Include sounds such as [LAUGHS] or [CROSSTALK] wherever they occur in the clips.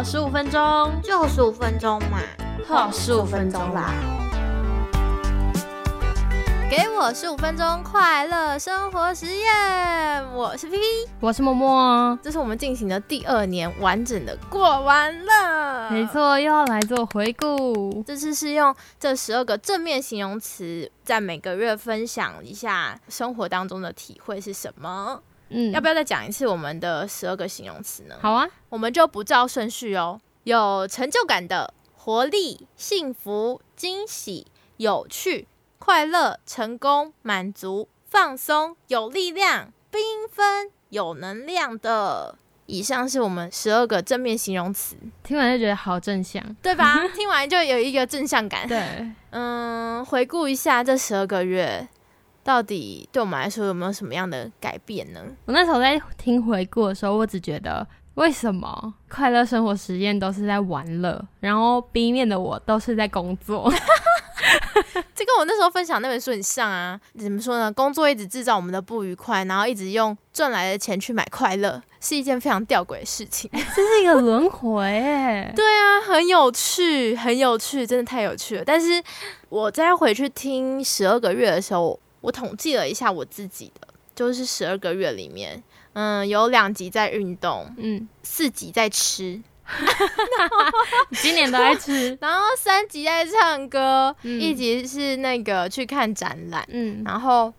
好十五分钟，就十五分钟嘛，好十五分钟啦。给我十五分钟快乐生活实验，我是 P P，我是默默，这是我们进行的第二年完整的过完了。没错，又要来做回顾。这次是用这十二个正面形容词，在每个月分享一下生活当中的体会是什么。嗯，要不要再讲一次我们的十二个形容词呢？好啊，我们就不照顺序哦。有成就感的、活力、幸福、惊喜、有趣。快乐、成功、满足、放松、有力量、缤纷、有能量的，以上是我们十二个正面形容词。听完就觉得好正向，对吧？[LAUGHS] 听完就有一个正向感。对，嗯，回顾一下这十二个月，到底对我们来说有没有什么样的改变呢？我那时候在听回顾的时候，我只觉得为什么 [LAUGHS] 快乐生活实验都是在玩乐，然后 B 面的我都是在工作。[LAUGHS] 这跟我那时候分享那本书很像啊！怎么说呢？工作一直制造我们的不愉快，然后一直用赚来的钱去买快乐，是一件非常吊诡的事情。[LAUGHS] 这是一个轮回，对啊，很有趣，很有趣，真的太有趣了。但是我再回去听十二个月的时候，我统计了一下我自己的，就是十二个月里面，嗯，有两集在运动，嗯，四集在吃。[LAUGHS] 今年都在吃，[LAUGHS] 然后三集在唱歌，一集是那个去看展览，嗯，然后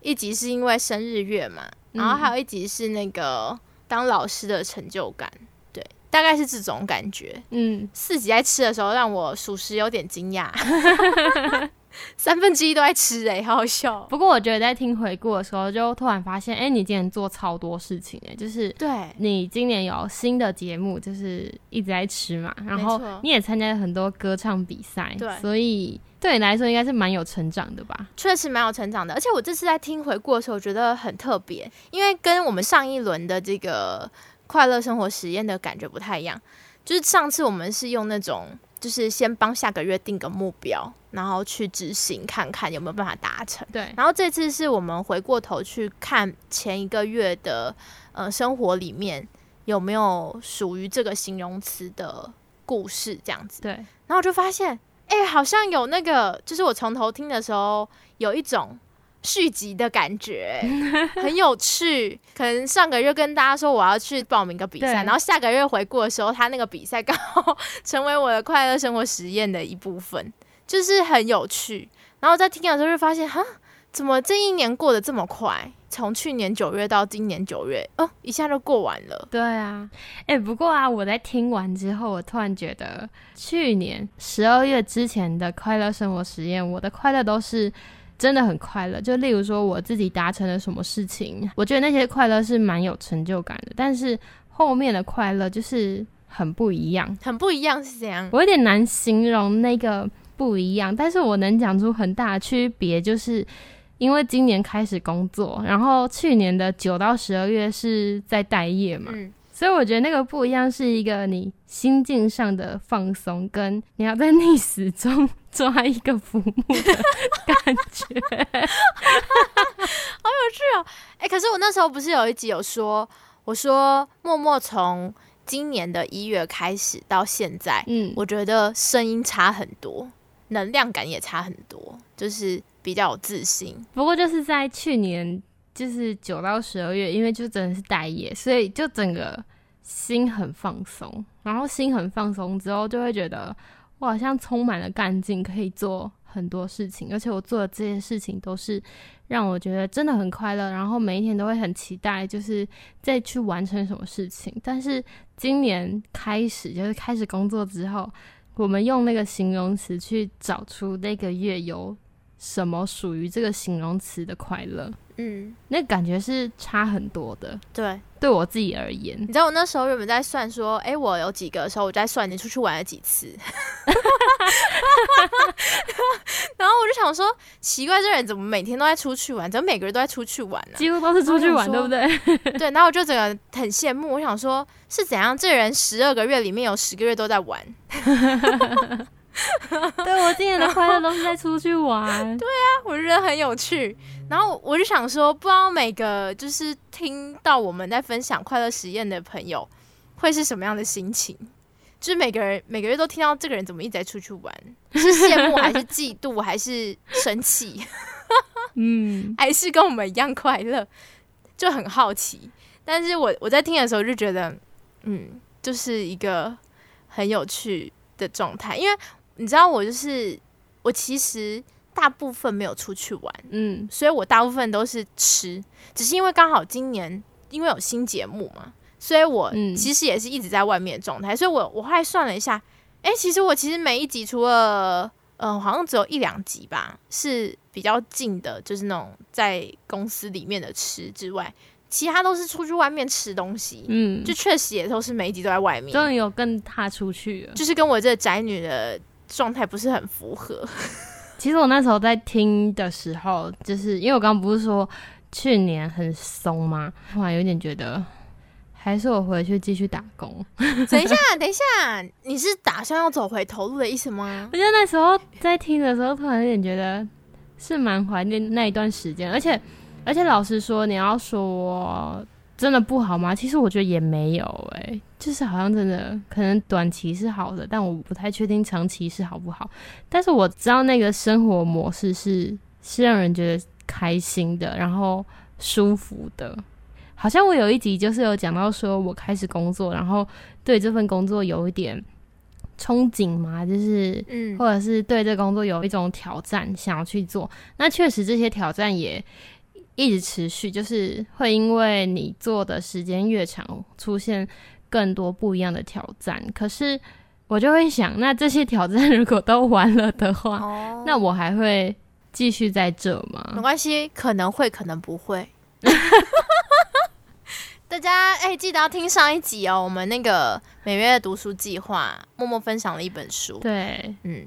一集是因为生日月嘛，然后还有一集是那个当老师的成就感，对，大概是这种感觉，嗯，四集在吃的时候让我属实有点惊讶。[LAUGHS] 三分之一都在吃哎，好好笑。不过我觉得在听回顾的时候，就突然发现，哎，你今年做超多事情哎，就是对你今年有新的节目，就是一直在吃嘛，然后你也参加了很多歌唱比赛，对，所以对你来说应该是蛮有成长的吧？确实蛮有成长的，而且我这次在听回顾的时候，我觉得很特别，因为跟我们上一轮的这个快乐生活实验的感觉不太一样，就是上次我们是用那种。就是先帮下个月定个目标，然后去执行，看看有没有办法达成。对，然后这次是我们回过头去看前一个月的呃生活里面有没有属于这个形容词的故事，这样子。对，然后我就发现，哎，好像有那个，就是我从头听的时候有一种。续集的感觉很有趣，可能上个月跟大家说我要去报名个比赛，然后下个月回顾的时候，他那个比赛刚好 [LAUGHS] 成为我的快乐生活实验的一部分，就是很有趣。然后在听的时候就发现，哈，怎么这一年过得这么快？从去年九月到今年九月，哦，一下就过完了。对啊，哎，不过啊，我在听完之后，我突然觉得去年十二月之前的快乐生活实验，我的快乐都是。真的很快乐，就例如说我自己达成了什么事情，我觉得那些快乐是蛮有成就感的。但是后面的快乐就是很不一样，很不一样是怎样？我有点难形容那个不一样，但是我能讲出很大的区别，就是因为今年开始工作，然后去年的九到十二月是在待业嘛。所以我觉得那个不一样，是一个你心境上的放松，跟你要在逆时中抓一个浮木的感觉，好有趣哦！哎，可是我那时候不是有一集有说，我说默默从今年的一月开始到现在，嗯，我觉得声音差很多，能量感也差很多，就是比较有自信。不过就是在去年。就是九到十二月，因为就真的是待业，所以就整个心很放松。然后心很放松之后，就会觉得我好像充满了干劲，可以做很多事情。而且我做的这些事情都是让我觉得真的很快乐。然后每一天都会很期待，就是再去完成什么事情。但是今年开始，就是开始工作之后，我们用那个形容词去找出那个月有什么属于这个形容词的快乐。嗯，那感觉是差很多的。对，对我自己而言，你知道我那时候原本在算说，哎，我有几个的时候，我在算你出去玩了几次。[LAUGHS] [LAUGHS] 然后我就想说，奇怪，这人怎么每天都在出去玩？怎么每个人都在出去玩呢？几乎都是出去玩，对不对？对。然后我就整个很羡慕，我想说，是怎样？这人十二个月里面有十个月都在玩。[LAUGHS] 对我今年的快乐都是在出去玩。[LAUGHS] 对啊，我觉得很有趣。然后我就想说，不知道每个就是听到我们在分享快乐实验的朋友会是什么样的心情？就是每个人每个月都听到这个人怎么一直在出去玩，是羡慕还是嫉妒还是生气，[LAUGHS] 嗯，还是跟我们一样快乐，就很好奇。但是我我在听的时候就觉得，嗯，就是一个很有趣的状态，因为你知道我就是我其实大部分没有出去玩，嗯，所以我大部分都是吃，只是因为刚好今年因为有新节目嘛，所以我嗯其实也是一直在外面的状态，所以我我后来算了一下，诶，其实我其实每一集除了嗯、呃好像只有一两集吧是比较近的，就是那种在公司里面的吃之外，其他都是出去外面吃东西，嗯，就确实也都是每一集都在外面，终于有跟他出去了。就是跟我这个宅女的状态不是很符合。其实我那时候在听的时候，就是因为我刚刚不是说去年很松吗？突然有点觉得，还是我回去继续打工。[LAUGHS] 等一下，等一下，你是打算要走回头路的意思吗？我觉得那时候在听的时候，突然有点觉得是蛮怀念那一段时间，而且而且老实说，你要说真的不好吗？其实我觉得也没有诶、就是好像真的可能短期是好的，但我不太确定长期是好不好。但是我知道那个生活模式是是让人觉得开心的，然后舒服的。好像我有一集就是有讲到说，我开始工作，然后对这份工作有一点憧憬嘛，就是嗯，或者是对这工作有一种挑战，想要去做。那确实这些挑战也一直持续，就是会因为你做的时间越长，出现更多不一样的挑战。可是我就会想，那这些挑战如果都完了的话，[LAUGHS] 哦那我还会继续在这吗没？关系，可能会，可能不会。[LAUGHS] 大家哎、记得要听上一集哦。我们那个每月的读书计划，默默分享了一本书。对，嗯，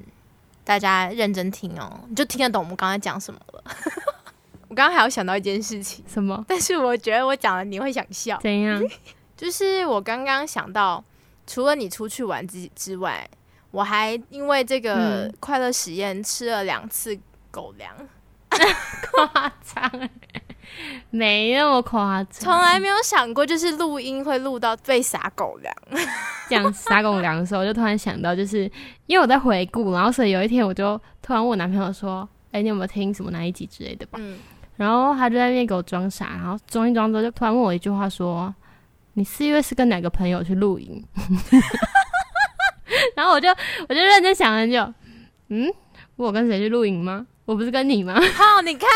大家认真听哦，你就听得懂我们刚才讲什么了。[LAUGHS] 我刚刚还有想到一件事情，什么？但是我觉得我讲了你会想笑。怎样？[LAUGHS] 就是我刚刚想到，除了你出去玩之之外，我还因为这个嗯快乐实验吃了两次狗粮，[LAUGHS] 夸张欸，[LAUGHS] 没那么夸张从。来没有想过就是录音会录到被撒狗粮。[LAUGHS] 讲撒狗粮的时候，我就突然想到，就是因为我在回顾，然后所以有一天我就突然问我男朋友说：“哎、你有没有听什么哪一集之类的吧？”嗯，然后他就在那边给我装傻，然后装一装之后，就突然问我一句话说：“你四月是跟哪个朋友去露营？” [LAUGHS] 然后我就我就认真想了很久，嗯，我跟谁去露营吗？我不是跟你吗？好，你看，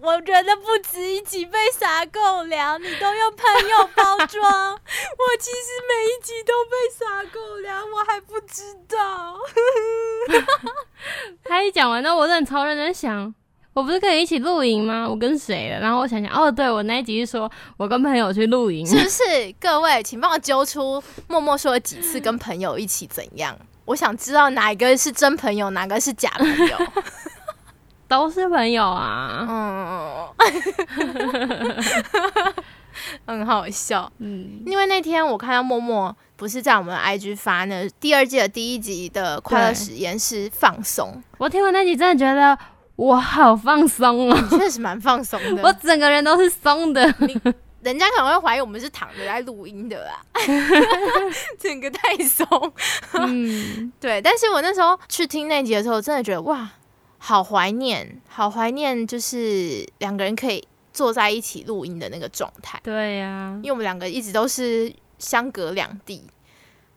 我觉得不止一集被撒狗粮，你都用朋友包装，[LAUGHS] 我其实每一集都被撒狗粮，我还不知道。[LAUGHS] 他一讲完那，我真的超认真想，我不是跟你一起露营吗？我跟谁了？然后我想想，哦，对我那一集是说我跟朋友去露营，是不是？各位，请帮我揪出默默说了几次跟朋友一起怎样？我想知道哪一个是真朋友，哪个是假朋友。[LAUGHS] 都是朋友啊。嗯，[LAUGHS] 很好笑。嗯，因为那天我看到默默不是在我们 IG 发那第二季的第一集的快乐实验室放松，我听完那集真的觉得我好放松哦，确实蛮放松的。我整个人都是松的。人家可能会怀疑我们是躺着在录音的啦，[LAUGHS] 整个太松。嗯，对，但是我那时候去听那集的时候，真的觉得哇，好怀念，好怀念，就是两个人可以坐在一起录音的那个状态。对呀、因为我们两个一直都是相隔两地，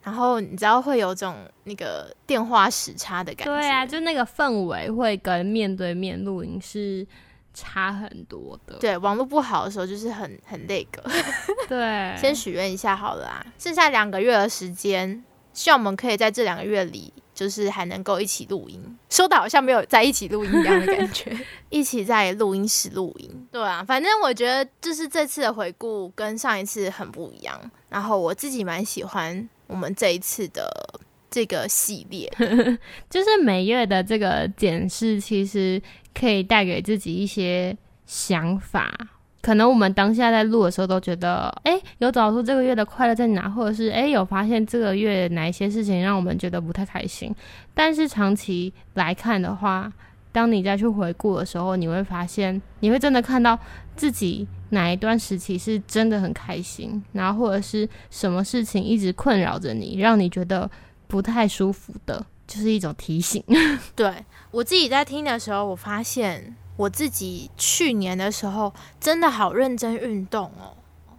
然后你知道会有种那个电话时差的感觉。对啊，就那个氛围会跟面对面录音是差很多的。对，网络不好的时候就是很很那个。[LAUGHS] 对，先许愿一下好了啊，剩下两个月的时间，希望我们可以在这两个月里，就是还能够一起录音。说的好像没有在一起录音一样的感觉，[LAUGHS] 一起在录音室录音。对啊，反正我觉得就是这次的回顾跟上一次很不一样，然后我自己蛮喜欢我们这一次的这个系列。[LAUGHS] 就是每月的这个检视，其实可以带给自己一些想法。可能我们当下在录的时候都觉得，哎、有找出这个月的快乐在哪，或者是哎、诶有发现这个月哪一些事情让我们觉得不太开心。但是长期来看的话，当你再去回顾的时候，你会发现，你会真的看到自己哪一段时期是真的很开心，然后或者是什么事情一直困扰着你，让你觉得不太舒服的，就是一种提醒。对我自己在听的时候，我发现我自己去年的时候真的好认真运动哦，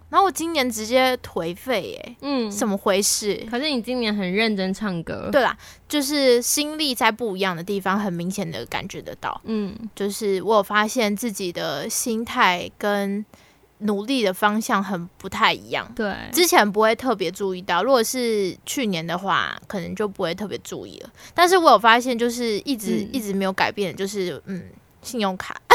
然后我今年直接颓废耶，嗯，怎么回事？可是你今年很认真唱歌，对啦，就是心力在不一样的地方，很明显的感觉得到。嗯，就是我有发现自己的心态跟努力的方向很不太一样。对，之前不会特别注意到，如果是去年的话，可能就不会特别注意了。但是我有发现，就是一直、嗯一直没有改变，就是嗯，信用卡。[LAUGHS]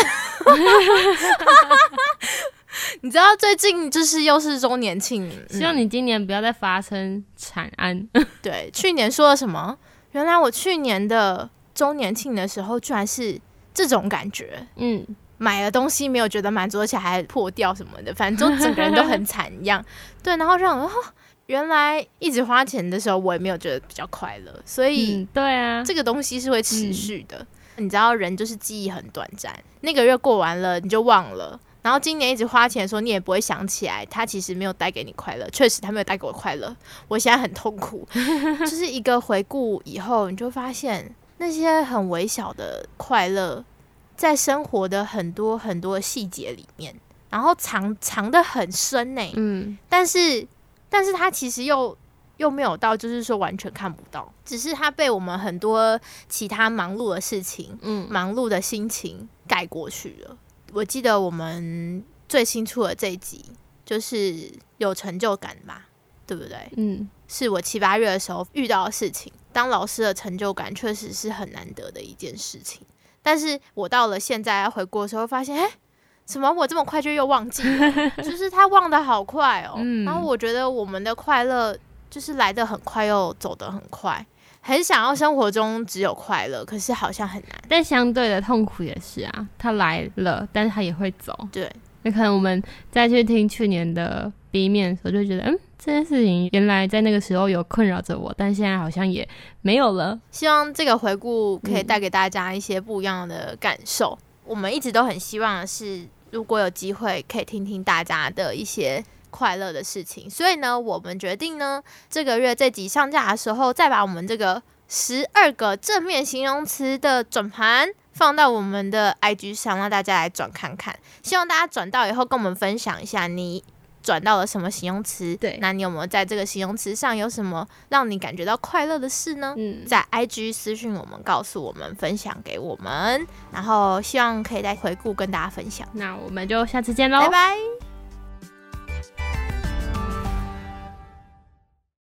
你知道最近就是又是周年庆，嗯希望你今年不要再发生惨案。[LAUGHS] 对，去年说了什么？原来我去年的周年庆的时候，居然是这种感觉。嗯，买了东西没有觉得满足，而且还破掉什么的，反正就整个人都很惨一样。[LAUGHS] 对，然后让我哦，原来一直花钱的时候，我也没有觉得比较快乐，所以嗯，对啊，这个东西是会持续的。你知道，人就是记忆很短暂，那个月过完了你就忘了。然后今年一直花钱的时候，你也不会想起来，他其实没有带给你快乐。确实，他没有带给我快乐，我现在很痛苦。就是一个回顾以后，你就发现那些很微小的快乐，在生活的很多很多细节里面，然后藏藏的很深呢、嗯，但是，但是它其实又又没有到，就是说完全看不到，只是它被我们很多其他忙碌的事情、嗯忙碌的心情盖过去了。我记得我们最新出的这一集就是有成就感吧，对不对？嗯，是我七八月的时候遇到的事情。当老师的成就感确实是很难得的一件事情，但是我到了现在回顾的时候，发现，哎、怎么？我这么快就又忘记了？[LAUGHS] 就是他忘得好快哦。嗯然后我觉得我们的快乐就是来得很快，又走得很快。很想要生活中只有快乐，可是好像很难。但相对的痛苦也是啊，它来了，但是它也会走。对，那可能我们再去听去年的 B 面的时候，就觉得，嗯，这件事情原来在那个时候有困扰着我，但现在好像也没有了。希望这个回顾可以嗯带给大家一些不一样的感受。我们一直都很希望的是，如果有机会可以听听大家的一些快乐的事情，所以呢，我们决定呢，这个月这集上架的时候，再把我们这个十二个正面形容词的转盘放到我们的 IG 上，让大家来转看看。希望大家转到以后跟我们分享一下你。转到了什么形容词？对那你有没有在这个形容词上有什么让你感觉到快乐的事呢？嗯，在 IG 私讯我们，告诉我们，分享给我们，然后希望可以再回顾跟大家分享。那我们就下次见喽，拜拜。